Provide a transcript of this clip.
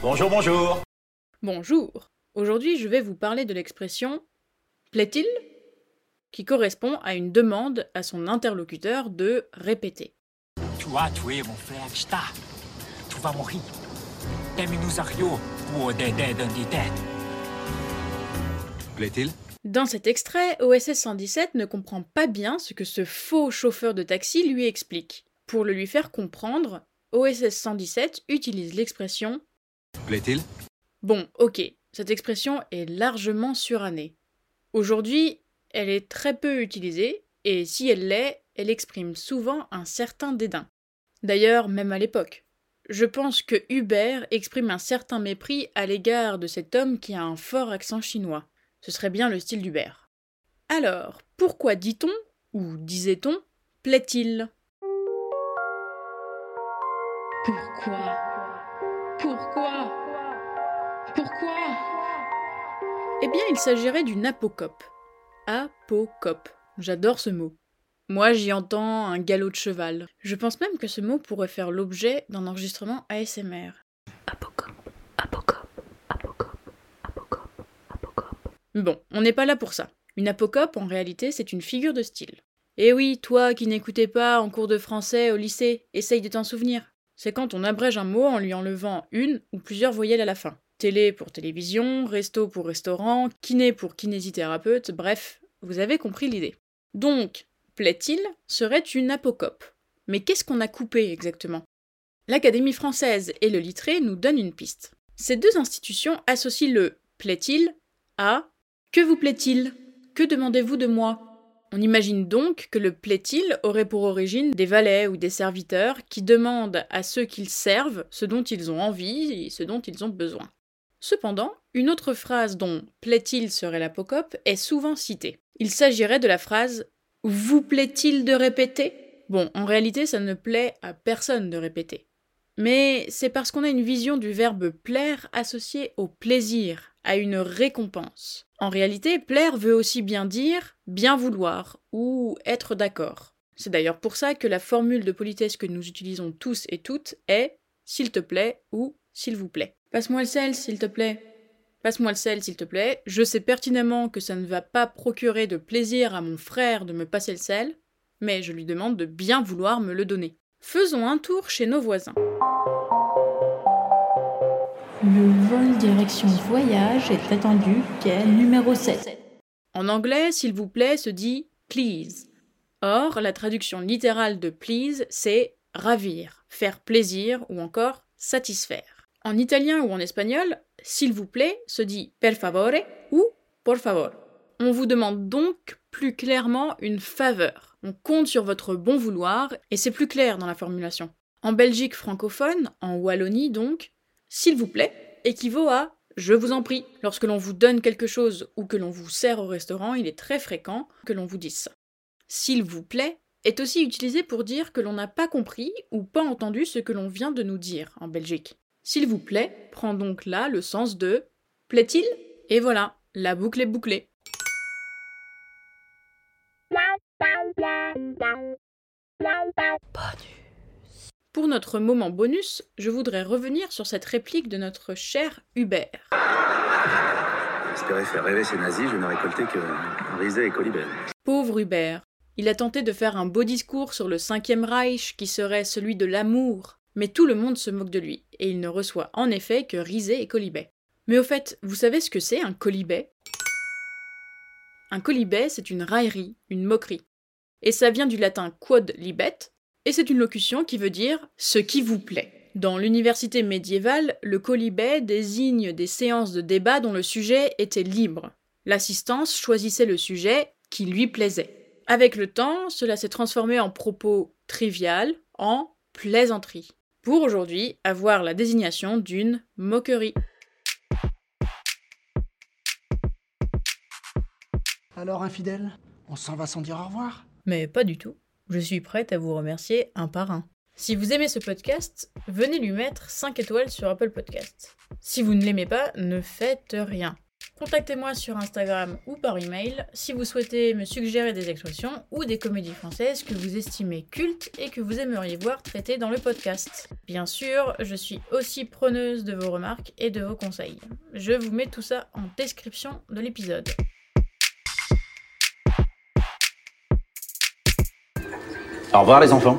Bonjour, bonjour. Bonjour. Aujourd'hui, je vais vous parler de l'expression plaît-il qui correspond à une demande à son interlocuteur de répéter. Tu as tué mon frère Star. Tu vas mourir. Plaît-il? Dans cet extrait, OSS 117 ne comprend pas bien ce que ce faux chauffeur de taxi lui explique. Pour le lui faire comprendre, OSS 117 utilise l'expression Plaît-il? Bon, ok, cette expression est largement surannée. Aujourd'hui, elle est très peu utilisée, et si elle l'est, elle exprime souvent un certain dédain. D'ailleurs, même à l'époque. Je pense que Hubert exprime un certain mépris à l'égard de cet homme qui a un fort accent chinois. Ce serait bien le style d'Hubert. Alors, pourquoi dit-on, ou disait-on, plaît-il? Pourquoi? Pourquoi? Pourquoi? Eh bien, il s'agirait d'une apocope. Apocope. J'adore ce mot. Moi, j'y entends un galop de cheval. Je pense même que ce mot pourrait faire l'objet d'un enregistrement ASMR. Apocope, apocope, apocope, apocope, apocope. Bon, on n'est pas là pour ça. Une apocope, en réalité, c'est une figure de style. Et oui, toi qui n'écoutais pas en cours de français au lycée, essaye de t'en souvenir. C'est quand on abrège un mot en lui enlevant une ou plusieurs voyelles à la fin. Télé pour télévision, resto pour restaurant, kiné pour kinésithérapeute, bref, vous avez compris l'idée. Donc, plaît-il serait une apocope? Mais qu'est-ce qu'on a coupé exactement? L'Académie française et le Littré nous donnent une piste. Ces deux institutions associent le plaît-il à que vous plaît-il? Que demandez-vous de moi? On imagine donc que le plaît-il aurait pour origine des valets ou des serviteurs qui demandent à ceux qu'ils servent ce dont ils ont envie et ce dont ils ont besoin. Cependant, une autre phrase dont plaît-il serait l'apocope est souvent citée. Il s'agirait de la phrase Vous plaît-il de répéter? Bon, en réalité, ça ne plaît à personne de répéter. Mais c'est parce qu'on a une vision du verbe plaire associé au plaisir, à une récompense. En réalité, plaire veut aussi bien dire bien vouloir ou être d'accord. C'est d'ailleurs pour ça que la formule de politesse que nous utilisons tous et toutes est s'il te plaît ou s'il vous plaît. Passe-moi le sel, s'il te plaît. Passe-moi le sel, s'il te plaît. Je sais pertinemment que ça ne va pas procurer de plaisir à mon frère de me passer le sel, mais je lui demande de bien vouloir me le donner. Faisons un tour chez nos voisins. Le vol direction voyage est attendu quai numéro 7. En anglais, s'il vous plaît se dit please. Or, la traduction littérale de please, c'est ravir, faire plaisir ou encore satisfaire. En italien ou en espagnol, s'il vous plaît se dit per favore ou por favor. On vous demande donc plus clairement une faveur. On compte sur votre bon vouloir et c'est plus clair dans la formulation. En Belgique francophone, en Wallonie donc, s'il vous plaît équivaut à je vous en prie. Lorsque l'on vous donne quelque chose ou que l'on vous sert au restaurant, il est très fréquent que l'on vous dise. S'il vous plaît est aussi utilisé pour dire que l'on n'a pas compris ou pas entendu ce que l'on vient de nous dire en Belgique. S'il vous plaît prend donc là le sens de plaît-il? Et voilà, la boucle est bouclée. Pour notre moment bonus, je voudrais revenir sur cette réplique de notre cher Hubert. J'espérais faire rêver ces nazis, je n'ai récolté que risée et colibert. Pauvre Hubert. Il a tenté de faire un beau discours sur le cinquième Reich qui serait celui de l'amour, mais tout le monde se moque de lui, et il ne reçoit en effet que risée et colibet. Mais au fait, vous savez ce que c'est un colibet? Un colibet, c'est une raillerie, une moquerie. Et ça vient du latin quod libet, et c'est une locution qui veut dire ce qui vous plaît. Dans l'université médiévale, le colibet désigne des séances de débat dont le sujet était libre. L'assistance choisissait le sujet qui lui plaisait. Avec le temps, cela s'est transformé en propos trivial, en plaisanterie. Pour aujourd'hui, avoir la désignation d'une moquerie. Alors, infidèle, on s'en va sans dire au revoir? Mais pas du tout. Je suis prête à vous remercier un par un. Si vous aimez ce podcast, venez lui mettre 5 étoiles sur Apple Podcast. Si vous ne l'aimez pas, ne faites rien. Contactez-moi sur Instagram ou par email si vous souhaitez me suggérer des expressions ou des comédies françaises que vous estimez cultes et que vous aimeriez voir traitées dans le podcast. Bien sûr, je suis aussi preneuse de vos remarques et de vos conseils. Je vous mets tout ça en description de l'épisode. Au revoir les enfants.